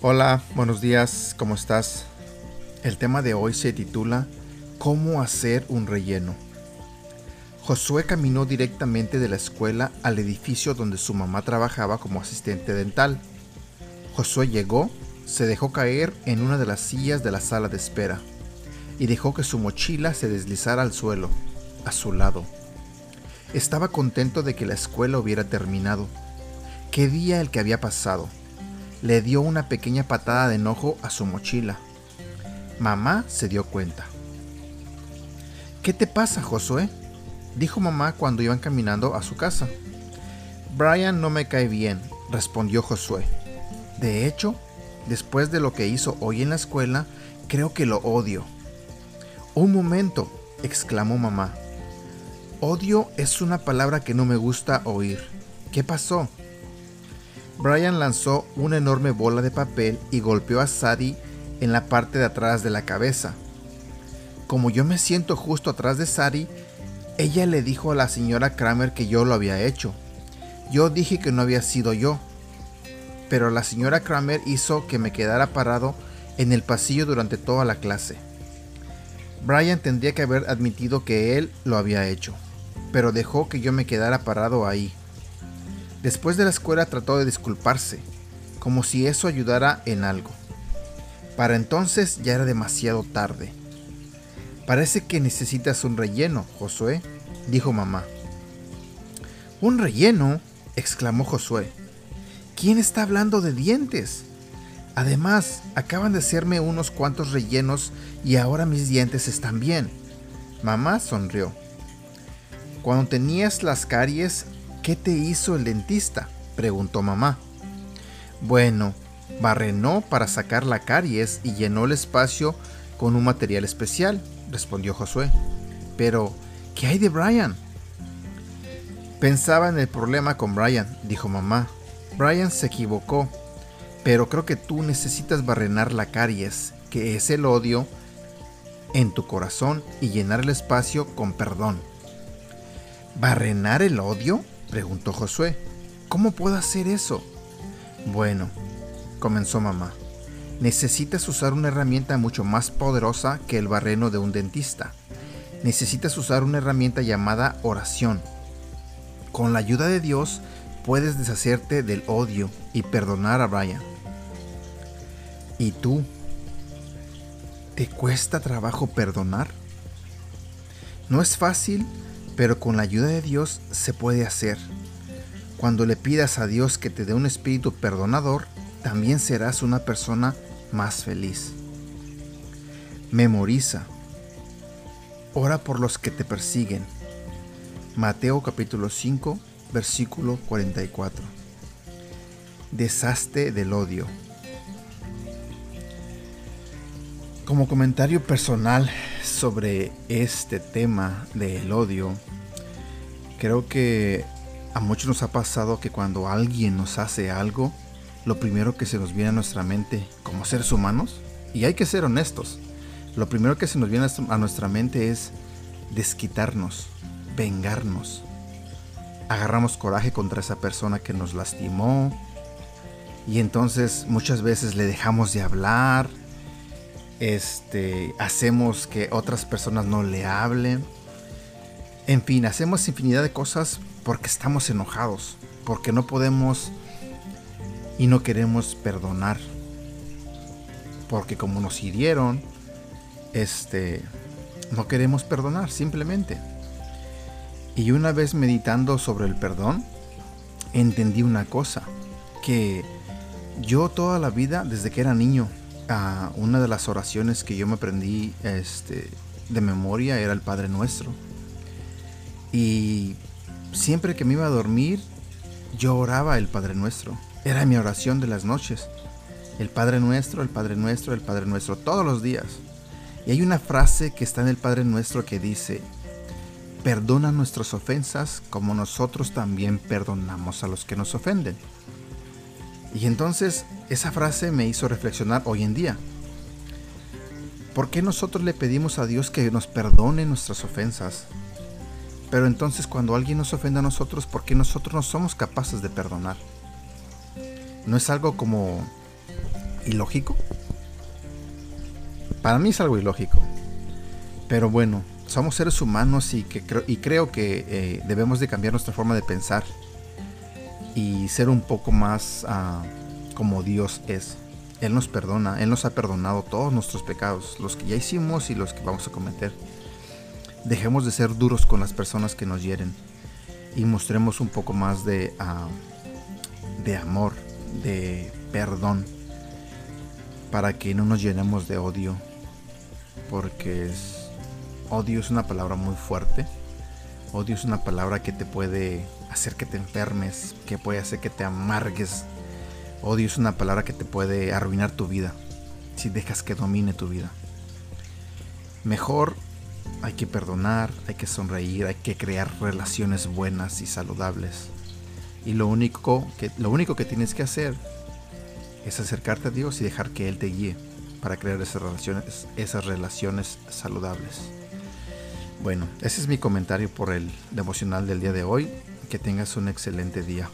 Hola, buenos días, ¿cómo estás? El tema de hoy se titula ¿Cómo hacer un relleno? Josué caminó directamente de la escuela al edificio donde su mamá trabajaba como asistente dental. Josué llegó, se dejó caer en una de las sillas de la sala de espera y dejó que su mochila se deslizara al suelo, a su lado. Estaba contento de que la escuela hubiera terminado. ¿Qué día el que había pasado? Le dio una pequeña patada de enojo a su mochila. Mamá se dio cuenta. ¿Qué te pasa, Josué? dijo mamá cuando iban caminando a su casa. Brian no me cae bien, respondió Josué. De hecho, después de lo que hizo hoy en la escuela, creo que lo odio. Un momento, exclamó mamá. Odio es una palabra que no me gusta oír. ¿Qué pasó? Brian lanzó una enorme bola de papel y golpeó a Sadie en la parte de atrás de la cabeza. Como yo me siento justo atrás de Sadie, ella le dijo a la señora Kramer que yo lo había hecho. Yo dije que no había sido yo, pero la señora Kramer hizo que me quedara parado en el pasillo durante toda la clase. Brian tendría que haber admitido que él lo había hecho, pero dejó que yo me quedara parado ahí. Después de la escuela trató de disculparse, como si eso ayudara en algo. Para entonces ya era demasiado tarde. Parece que necesitas un relleno, Josué, dijo mamá. ¿Un relleno? exclamó Josué. ¿Quién está hablando de dientes? Además, acaban de hacerme unos cuantos rellenos y ahora mis dientes están bien. Mamá sonrió. Cuando tenías las caries, ¿qué te hizo el dentista? preguntó mamá. Bueno, barrenó para sacar la caries y llenó el espacio con un material especial respondió Josué. Pero, ¿qué hay de Brian? Pensaba en el problema con Brian, dijo mamá. Brian se equivocó, pero creo que tú necesitas barrenar la caries, que es el odio, en tu corazón y llenar el espacio con perdón. ¿Barrenar el odio? Preguntó Josué. ¿Cómo puedo hacer eso? Bueno, comenzó mamá necesitas usar una herramienta mucho más poderosa que el barreno de un dentista. Necesitas usar una herramienta llamada oración. Con la ayuda de Dios puedes deshacerte del odio y perdonar a Brian. ¿Y tú? ¿Te cuesta trabajo perdonar? No es fácil, pero con la ayuda de Dios se puede hacer. Cuando le pidas a Dios que te dé un espíritu perdonador, también serás una persona más feliz. Memoriza. Ora por los que te persiguen. Mateo capítulo 5, versículo 44. Desaste del odio. Como comentario personal sobre este tema del odio, creo que a muchos nos ha pasado que cuando alguien nos hace algo, lo primero que se nos viene a nuestra mente como seres humanos, y hay que ser honestos, lo primero que se nos viene a nuestra mente es desquitarnos, vengarnos. Agarramos coraje contra esa persona que nos lastimó y entonces muchas veces le dejamos de hablar, este, hacemos que otras personas no le hablen. En fin, hacemos infinidad de cosas porque estamos enojados, porque no podemos y no queremos perdonar. Porque como nos hirieron, este, no queremos perdonar simplemente. Y una vez meditando sobre el perdón, entendí una cosa, que yo toda la vida, desde que era niño, una de las oraciones que yo me aprendí este, de memoria era el Padre Nuestro. Y siempre que me iba a dormir, yo oraba el Padre Nuestro. Era mi oración de las noches. El Padre Nuestro, el Padre Nuestro, el Padre Nuestro, todos los días. Y hay una frase que está en el Padre Nuestro que dice, perdona nuestras ofensas como nosotros también perdonamos a los que nos ofenden. Y entonces esa frase me hizo reflexionar hoy en día. ¿Por qué nosotros le pedimos a Dios que nos perdone nuestras ofensas? Pero entonces cuando alguien nos ofende a nosotros, ¿por qué nosotros no somos capaces de perdonar? No es algo como ilógico. Para mí es algo ilógico. Pero bueno, somos seres humanos y, que creo, y creo que eh, debemos de cambiar nuestra forma de pensar y ser un poco más ah, como Dios es. Él nos perdona, Él nos ha perdonado todos nuestros pecados, los que ya hicimos y los que vamos a cometer. Dejemos de ser duros con las personas que nos hieren y mostremos un poco más de, ah, de amor, de perdón, para que no nos llenemos de odio, porque odio es una palabra muy fuerte. Odio es una palabra que te puede hacer que te enfermes, que puede hacer que te amargues. Odio es una palabra que te puede arruinar tu vida si dejas que domine tu vida. Mejor hay que perdonar, hay que sonreír, hay que crear relaciones buenas y saludables. Y lo único que, lo único que tienes que hacer es acercarte a Dios y dejar que Él te guíe para crear esas relaciones, esas relaciones saludables. Bueno, ese es mi comentario por el devocional del día de hoy. Que tengas un excelente día.